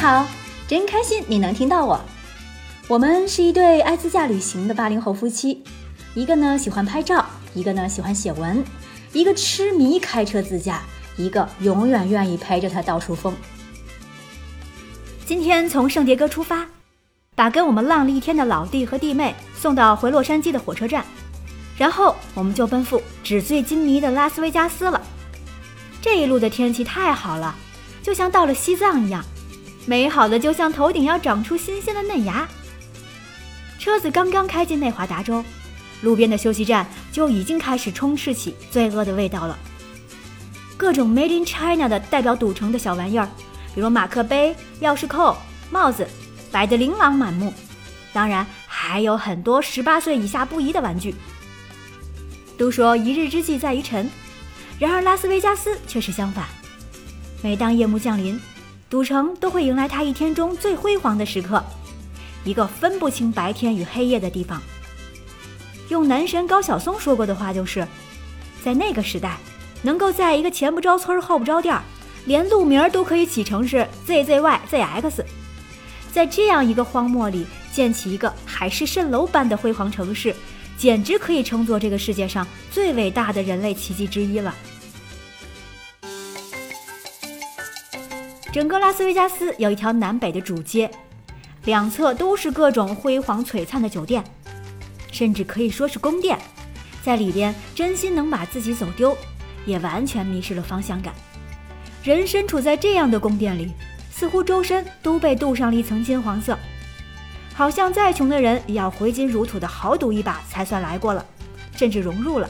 好，真开心你能听到我。我们是一对爱自驾旅行的八零后夫妻，一个呢喜欢拍照，一个呢喜欢写文，一个痴迷开车自驾，一个永远愿意陪着他到处疯。今天从圣迭戈出发，把跟我们浪了一天的老弟和弟妹送到回洛杉矶的火车站，然后我们就奔赴纸醉金迷的拉斯维加斯了。这一路的天气太好了，就像到了西藏一样，美好的就像头顶要长出新鲜的嫩芽。车子刚刚开进内华达州，路边的休息站就已经开始充斥起罪恶的味道了。各种 Made in China 的代表赌城的小玩意儿，比如马克杯、钥匙扣、帽子，摆得琳琅满目。当然，还有很多十八岁以下不宜的玩具。都说一日之计在于晨，然而拉斯维加斯却是相反。每当夜幕降临，赌城都会迎来它一天中最辉煌的时刻。一个分不清白天与黑夜的地方。用男神高晓松说过的话就是，在那个时代，能够在一个前不着村后不着店，连路名都可以起成是 ZZYZX，在这样一个荒漠里建起一个海市蜃楼般的辉煌城市，简直可以称作这个世界上最伟大的人类奇迹之一了。整个拉斯维加斯有一条南北的主街。两侧都是各种辉煌璀璨的酒店，甚至可以说是宫殿。在里边，真心能把自己走丢，也完全迷失了方向感。人身处在这样的宫殿里，似乎周身都被镀上了一层金黄色，好像再穷的人也要挥金如土的豪赌一把才算来过了，甚至融入了。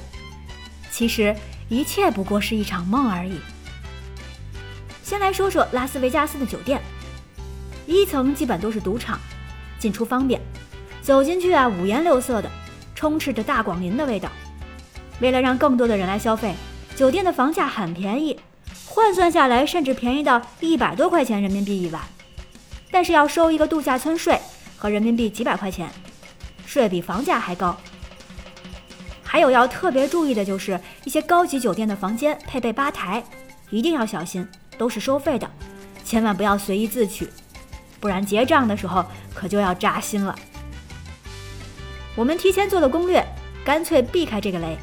其实，一切不过是一场梦而已。先来说说拉斯维加斯的酒店。一层基本都是赌场，进出方便，走进去啊，五颜六色的，充斥着大广林的味道。为了让更多的人来消费，酒店的房价很便宜，换算下来甚至便宜到一百多块钱人民币一晚。但是要收一个度假村税，和人民币几百块钱，税比房价还高。还有要特别注意的就是一些高级酒店的房间配备吧台，一定要小心，都是收费的，千万不要随意自取。不然结账的时候可就要扎心了。我们提前做了攻略，干脆避开这个雷，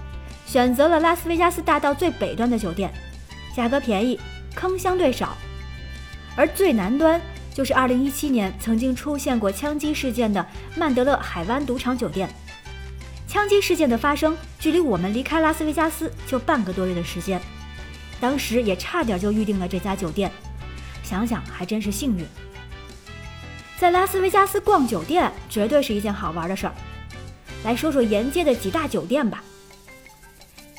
选择了拉斯维加斯大道最北端的酒店，价格便宜，坑相对少。而最南端就是2017年曾经出现过枪击事件的曼德勒海湾赌场酒店。枪击事件的发生距离我们离开拉斯维加斯就半个多月的时间，当时也差点就预定了这家酒店，想想还真是幸运。在拉斯维加斯逛酒店绝对是一件好玩的事儿。来说说沿街的几大酒店吧。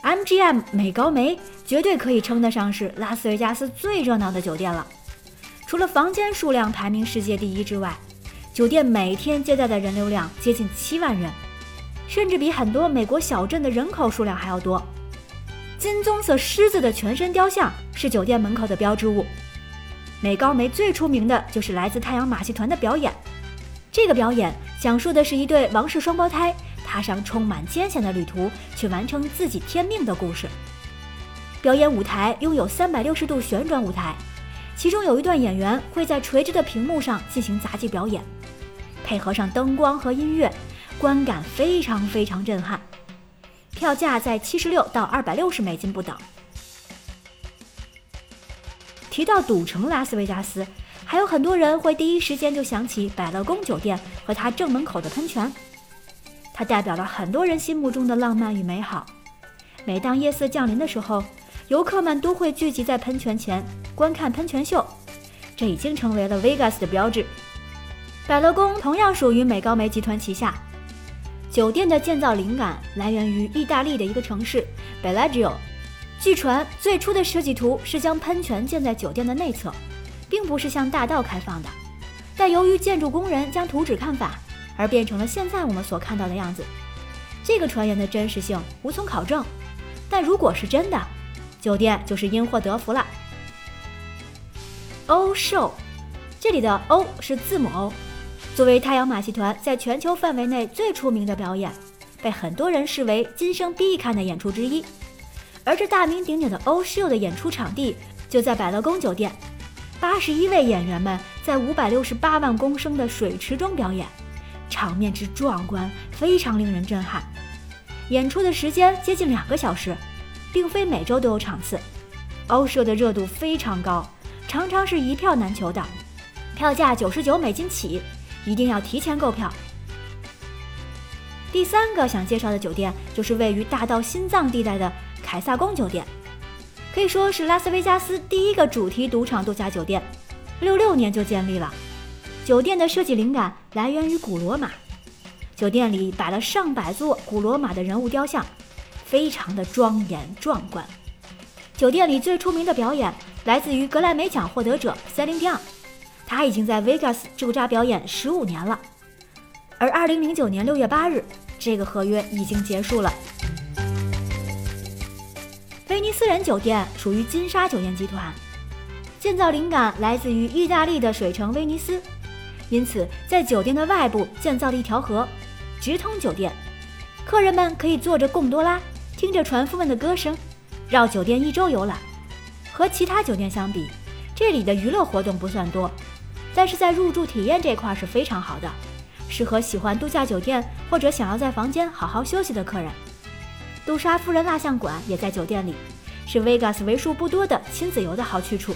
MGM 美高梅绝对可以称得上是拉斯维加斯最热闹的酒店了。除了房间数量排名世界第一之外，酒店每天接待的人流量接近七万人，甚至比很多美国小镇的人口数量还要多。金棕色狮子的全身雕像是酒店门口的标志物。美高梅最出名的就是来自太阳马戏团的表演。这个表演讲述的是一对王室双胞胎踏上充满艰险的旅途，去完成自己天命的故事。表演舞台拥有三百六十度旋转舞台，其中有一段演员会在垂直的屏幕上进行杂技表演，配合上灯光和音乐，观感非常非常震撼。票价在七十六到二百六十美金不等。提到赌城拉斯维加斯，还有很多人会第一时间就想起百乐宫酒店和它正门口的喷泉，它代表了很多人心目中的浪漫与美好。每当夜色降临的时候，游客们都会聚集在喷泉前观看喷泉秀，这已经成为了 Vegas 的标志。百乐宫同样属于美高梅集团旗下，酒店的建造灵感来源于意大利的一个城市 Bellagio。据传，最初的设计图是将喷泉建在酒店的内侧，并不是向大道开放的。但由于建筑工人将图纸看反，而变成了现在我们所看到的样子。这个传言的真实性无从考证，但如果是真的，酒店就是因祸得福了。O Show，这里的 O 是字母 O，作为太阳马戏团在全球范围内最出名的表演，被很多人视为今生必看的演出之一。而这大名鼎鼎的欧秀的演出场地就在百乐宫酒店，八十一位演员们在五百六十八万公升的水池中表演，场面之壮观，非常令人震撼。演出的时间接近两个小时，并非每周都有场次。欧秀的热度非常高，常常是一票难求的，票价九十九美金起，一定要提前购票。第三个想介绍的酒店就是位于大道心脏地带的凯撒宫酒店。可以说是拉斯维加斯第一个主题赌场度假酒店，六六年就建立了。酒店的设计灵感来源于古罗马，酒店里摆了上百座古罗马的人物雕像，非常的庄严壮观。酒店里最出名的表演来自于格莱美奖获得者 Celine Dion，他已经在 Vegas 驻扎表演十五年了。而二零零九年六月八日，这个合约已经结束了。威尼斯人酒店属于金沙酒店集团，建造灵感来自于意大利的水城威尼斯，因此在酒店的外部建造了一条河，直通酒店。客人们可以坐着贡多拉，听着船夫们的歌声，绕酒店一周游览。和其他酒店相比，这里的娱乐活动不算多，但是在入住体验这块是非常好的，适合喜欢度假酒店或者想要在房间好好休息的客人。杜莎夫人蜡像馆也在酒店里，是 Vegas 为数不多的亲子游的好去处。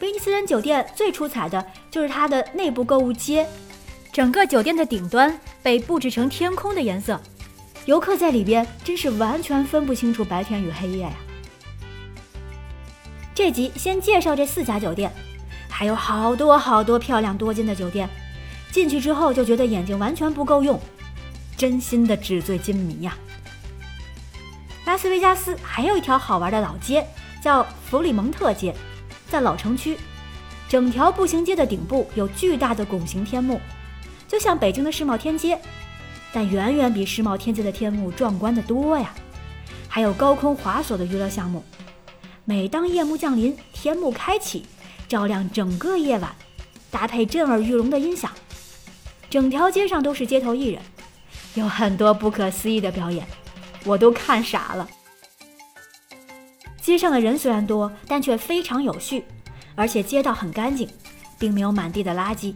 威尼斯人酒店最出彩的就是它的内部购物街，整个酒店的顶端被布置成天空的颜色，游客在里边真是完全分不清楚白天与黑夜呀。这集先介绍这四家酒店，还有好多好多漂亮多金的酒店，进去之后就觉得眼睛完全不够用，真心的纸醉金迷呀。拉斯维加斯还有一条好玩的老街，叫弗里蒙特街，在老城区。整条步行街的顶部有巨大的拱形天幕，就像北京的世贸天阶，但远远比世贸天阶的天幕壮观的多呀。还有高空滑索的娱乐项目，每当夜幕降临，天幕开启，照亮整个夜晚，搭配震耳欲聋的音响，整条街上都是街头艺人，有很多不可思议的表演。我都看傻了。街上的人虽然多，但却非常有序，而且街道很干净，并没有满地的垃圾。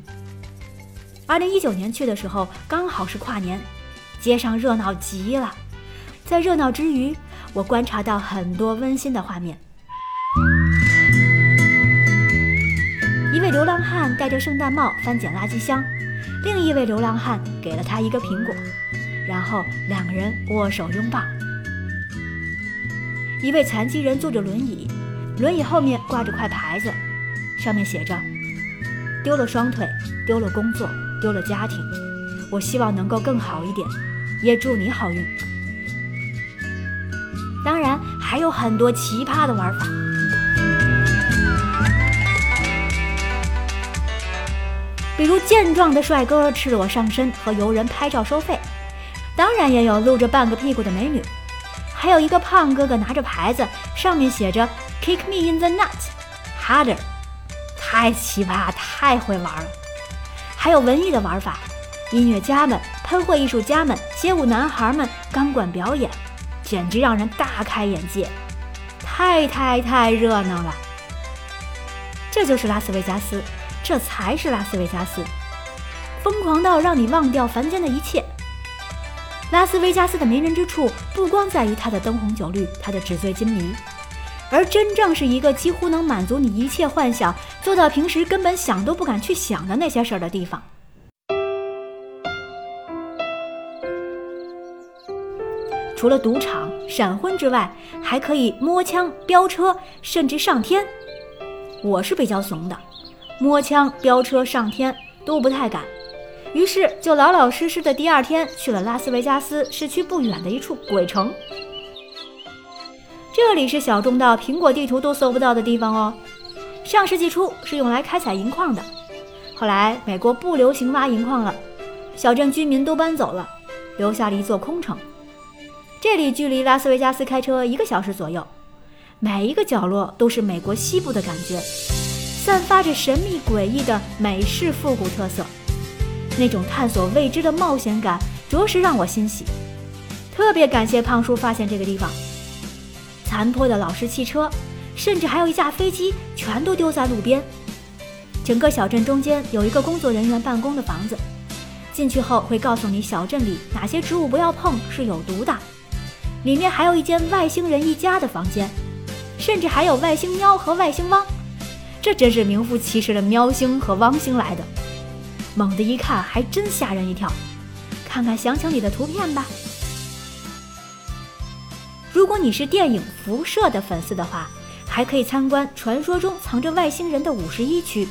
二零一九年去的时候，刚好是跨年，街上热闹极了。在热闹之余，我观察到很多温馨的画面。流浪汉戴着圣诞帽翻捡垃圾箱，另一位流浪汉给了他一个苹果。然后两个人握手拥抱。一位残疾人坐着轮椅，轮椅后面挂着块牌子，上面写着：“丢了双腿，丢了工作，丢了家庭，我希望能够更好一点，也祝你好运。”当然还有很多奇葩的玩法，比如健壮的帅哥赤裸上身和游人拍照收费。当然也有露着半个屁股的美女，还有一个胖哥哥拿着牌子，上面写着 “Kick me in the nut harder”，太奇葩，太会玩了。还有文艺的玩法，音乐家们、喷绘艺术家们、街舞男孩们、钢管表演，简直让人大开眼界，太太太热闹了。这就是拉斯维加斯，这才是拉斯维加斯，疯狂到让你忘掉凡间的一切。拉斯维加斯的迷人之处，不光在于它的灯红酒绿，它的纸醉金迷，而真正是一个几乎能满足你一切幻想，做到平时根本想都不敢去想的那些事儿的地方。除了赌场、闪婚之外，还可以摸枪、飙车，甚至上天。我是比较怂的，摸枪、飙车、上天都不太敢。于是就老老实实的第二天去了拉斯维加斯市区不远的一处鬼城。这里是小众到苹果地图都搜不到的地方哦。上世纪初是用来开采银矿的，后来美国不流行挖银矿了，小镇居民都搬走了，留下了一座空城。这里距离拉斯维加斯开车一个小时左右，每一个角落都是美国西部的感觉，散发着神秘诡异的美式复古特色。那种探索未知的冒险感，着实让我欣喜。特别感谢胖叔发现这个地方。残破的老式汽车，甚至还有一架飞机全都丢在路边。整个小镇中间有一个工作人员办公的房子，进去后会告诉你小镇里哪些植物不要碰是有毒的。里面还有一间外星人一家的房间，甚至还有外星喵和外星汪。这真是名副其实的喵星和汪星来的。猛地一看，还真吓人一跳。看看详情里的图片吧。如果你是电影《辐射》的粉丝的话，还可以参观传说中藏着外星人的五十一区、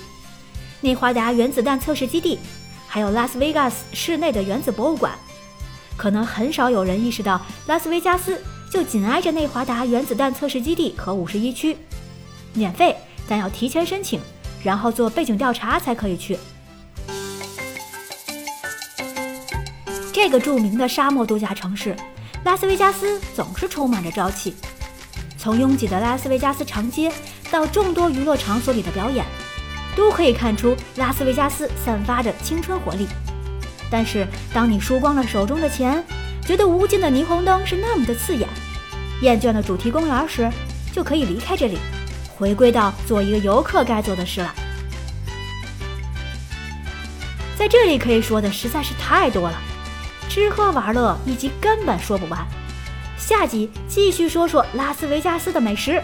内华达原子弹测试基地，还有拉斯维加斯市内的原子博物馆。可能很少有人意识到，拉斯维加斯就紧挨着内华达原子弹测试基地和五十一区，免费，但要提前申请，然后做背景调查才可以去。这个著名的沙漠度假城市拉斯维加斯总是充满着朝气。从拥挤的拉斯维加斯长街到众多娱乐场所里的表演，都可以看出拉斯维加斯散发着青春活力。但是，当你输光了手中的钱，觉得无尽的霓虹灯是那么的刺眼，厌倦了主题公园时，就可以离开这里，回归到做一个游客该做的事了。在这里可以说的实在是太多了。吃喝玩乐一集根本说不完，下集继续说说拉斯维加斯的美食。